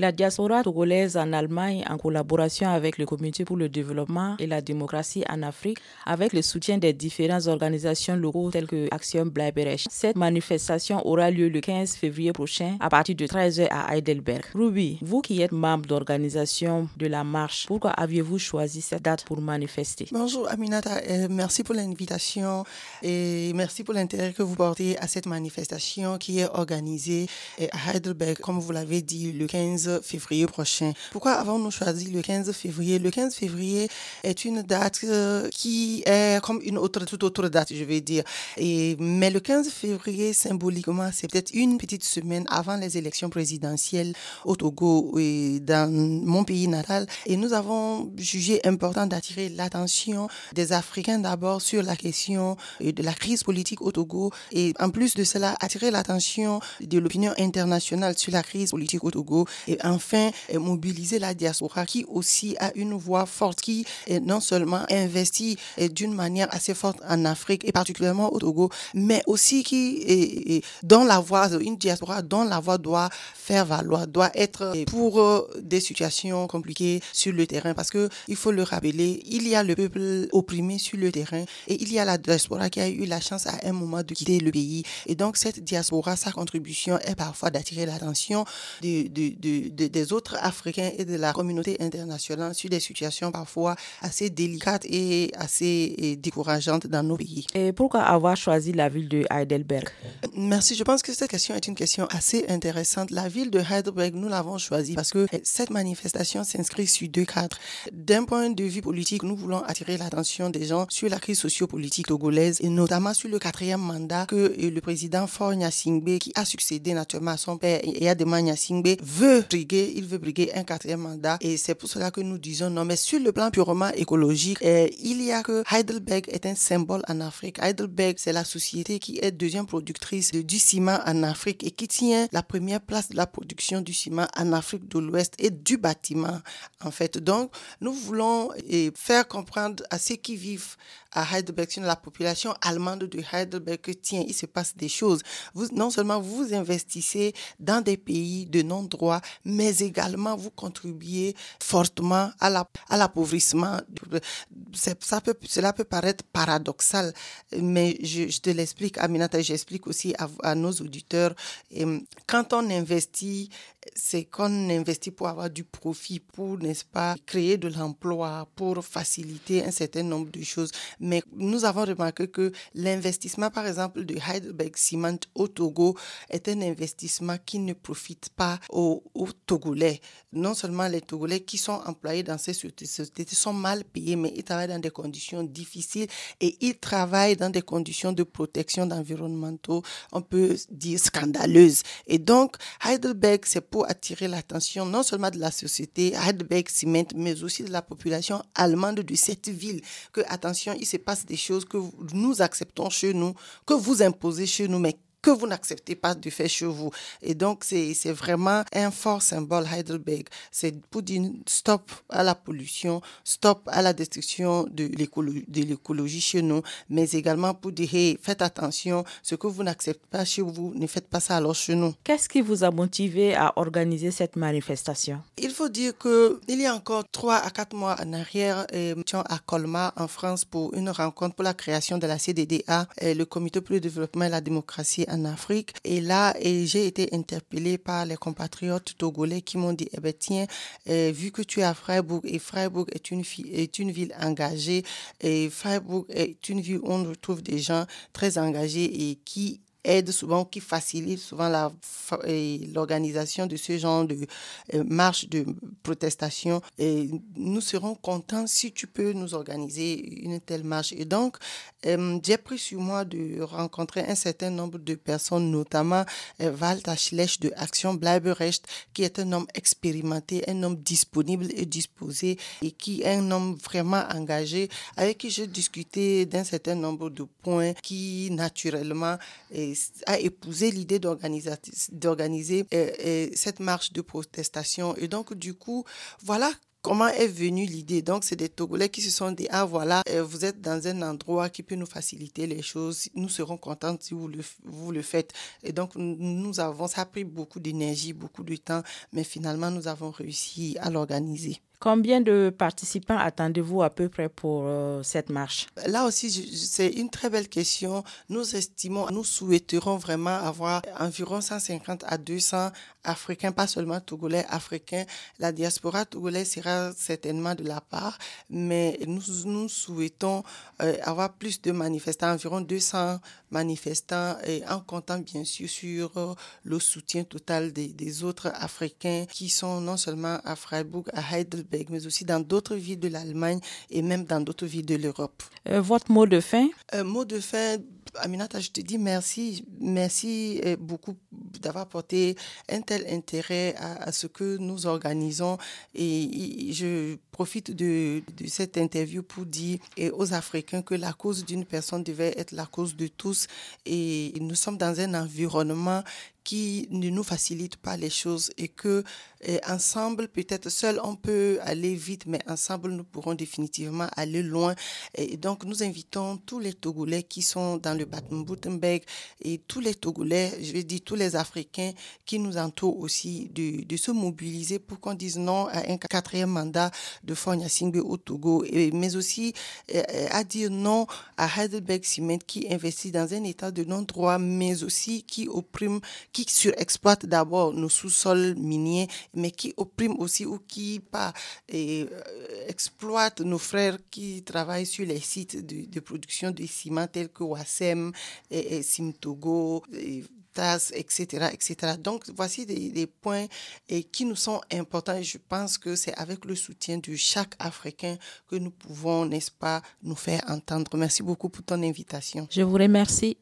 La diaspora togolaise en Allemagne, en collaboration avec le Comité pour le développement et la démocratie en Afrique, avec le soutien des différentes organisations locaux telles que Action Bleiberecht. Cette manifestation aura lieu le 15 février prochain à partir de 13h à Heidelberg. Ruby, vous qui êtes membre d'organisation de la marche, pourquoi aviez-vous choisi cette date pour manifester? Bonjour Aminata, euh, merci pour l'invitation et merci pour l'intérêt que vous portez à cette manifestation qui est organisée euh, à Heidelberg, comme vous l'avez dit, le 15 février prochain. Pourquoi avons-nous choisi le 15 février? Le 15 février est une date euh, qui est comme une autre, toute autre date, je vais dire. Et, mais le 15 février, symboliquement, c'est peut-être une petite semaine avant les élections présidentielles au Togo et dans mon pays natal. Et nous avons jugé important d'attirer l'attention des Africains d'abord sur la question de la crise politique au Togo et en plus de cela, attirer l'attention de l'opinion internationale sur la crise politique au Togo et enfin mobiliser la diaspora qui aussi a une voix forte, qui non seulement investie d'une manière assez forte en Afrique et particulièrement au Togo, mais aussi qui est, dans la voix, une diaspora dont la voix doit faire valoir, doit être pour euh, des situations compliquées sur le terrain. Parce que il faut le rappeler, il y a le peuple opprimé sur le terrain et il y a la diaspora qui a eu la chance à un moment de quitter le pays. Et donc cette diaspora, sa contribution est parfois d'attirer l'attention de des autres Africains et de la communauté internationale sur des situations parfois assez délicates et assez décourageantes dans nos pays. Et pourquoi avoir choisi la ville de Heidelberg? Merci. Je pense que cette question est une question assez intéressante. La ville de Heidelberg, nous l'avons choisie parce que cette manifestation s'inscrit sur deux cadres. D'un point de vue politique, nous voulons attirer l'attention des gens sur la crise sociopolitique togolaise et notamment sur le quatrième mandat que le président Faure Singbe, qui a succédé naturellement à son père et à veut il veut briguer un quatrième mandat. Et c'est pour cela que nous disons non. Mais sur le plan purement écologique, eh, il y a que Heidelberg est un symbole en Afrique. Heidelberg, c'est la société qui est deuxième productrice de, du ciment en Afrique et qui tient la première place de la production du ciment en Afrique de l'Ouest et du bâtiment, en fait. Donc, nous voulons eh, faire comprendre à ceux qui vivent à Heidelberg, la population allemande de Heidelberg, que tiens, il se passe des choses. Non seulement vous investissez dans des pays de non-droit, mais également vous contribuez fortement à l'appauvrissement. Ça peut, cela peut paraître paradoxal, mais je, te l'explique, Aminata, j'explique aussi à, nos auditeurs. Quand on investit, c'est qu'on investit pour avoir du profit, pour, n'est-ce pas, créer de l'emploi, pour faciliter un certain nombre de choses. Mais nous avons remarqué que l'investissement, par exemple, de Heidelberg Cement au Togo est un investissement qui ne profite pas aux, Togolais. Non seulement les Togolais qui sont employés dans ces sociétés sont mal payés, mais ils travaillent dans des conditions difficiles et ils travaillent dans des conditions de protection environnementaux, on peut dire scandaleuses. Et donc, Heidelberg, c'est pour attirer l'attention non seulement de la société Heidelberg Cement, mais aussi de la population allemande de cette ville. Que, attention, il se passe des choses que nous acceptons chez nous, que vous imposez chez nous, mais que vous n'acceptez pas de faire chez vous. Et donc, c'est vraiment un fort symbole Heidelberg. C'est pour dire stop à la pollution, stop à la destruction de l'écologie chez nous, mais également pour dire, hey, faites attention, ce que vous n'acceptez pas chez vous, ne faites pas ça alors chez nous. Qu'est-ce qui vous a motivé à organiser cette manifestation? Il faut dire qu'il y a encore trois à quatre mois en arrière, nous étions à Colmar, en France, pour une rencontre pour la création de la CDDA, le Comité pour le développement et la démocratie en Afrique. Et là, j'ai été interpellée par les compatriotes togolais qui m'ont dit, eh ben, tiens, eh, vu que tu es à Freiburg, et Freiburg est une, est une ville engagée, et Freiburg est une ville où on retrouve des gens très engagés et qui aide souvent, qui facilite souvent l'organisation de ce genre de euh, marche de protestation. Et nous serons contents si tu peux nous organiser une telle marche. Et donc, euh, j'ai pris sur moi de rencontrer un certain nombre de personnes, notamment euh, Walter de Action Bleiberecht, qui est un homme expérimenté, un homme disponible et disposé et qui est un homme vraiment engagé, avec qui j'ai discuté d'un certain nombre de points qui, naturellement, a épousé l'idée d'organiser euh, euh, cette marche de protestation. Et donc, du coup, voilà comment est venue l'idée Donc, c'est des Togolais qui se sont dit, ah voilà, euh, vous êtes dans un endroit qui peut nous faciliter les choses, nous serons contents si vous le, vous le faites. Et donc, nous avons, ça a pris beaucoup d'énergie, beaucoup de temps, mais finalement, nous avons réussi à l'organiser. Combien de participants attendez-vous à peu près pour euh, cette marche? Là aussi, c'est une très belle question. Nous estimons, nous souhaiterons vraiment avoir environ 150 à 200 Africains, pas seulement Togolais, Africains. La diaspora togolaise sera certainement de la part, mais nous, souhaitons euh, avoir plus de manifestants, environ 200 manifestants, et en comptant bien sûr sur euh, le soutien total des autres Africains qui sont non seulement à Freiburg, à Heidelberg, mais aussi dans d'autres villes de l'Allemagne et même dans d'autres villes de l'Europe. Euh, votre mot de fin? Un mot de fin, Aminata, je te dis merci. Merci euh, beaucoup d'avoir porté un tel intérêt à, ce que nous organisons. Et, je profite de, de, cette interview pour dire aux Africains que la cause d'une personne devait être la cause de tous. Et nous sommes dans un environnement qui ne nous facilite pas les choses et que eh, ensemble, peut-être seul on peut aller vite, mais ensemble nous pourrons définitivement aller loin. Et donc nous invitons tous les Togolais qui sont dans le Baden-Württemberg et tous les Togolais, je vais dire tous les Africains qui nous entourent aussi de, se mobiliser pour qu'on dise non à un quatrième mandat de Fonya Singbe au Togo, mais aussi eh, à dire non à Heidelberg Cement qui investit dans un état de non-droit, mais aussi qui opprime, qui surexploite d'abord nos sous-sols miniers, mais qui opprime aussi ou qui pas, et, euh, exploite nos frères qui travaillent sur les sites de, production de ciment tels que Wassem et, et Simtogo. Et, etc., etc. Donc, voici des, points et qui nous sont importants et je pense que c'est avec le soutien de chaque Africain que nous pouvons, n'est-ce pas, nous faire entendre. Merci beaucoup pour ton invitation. Je vous remercie.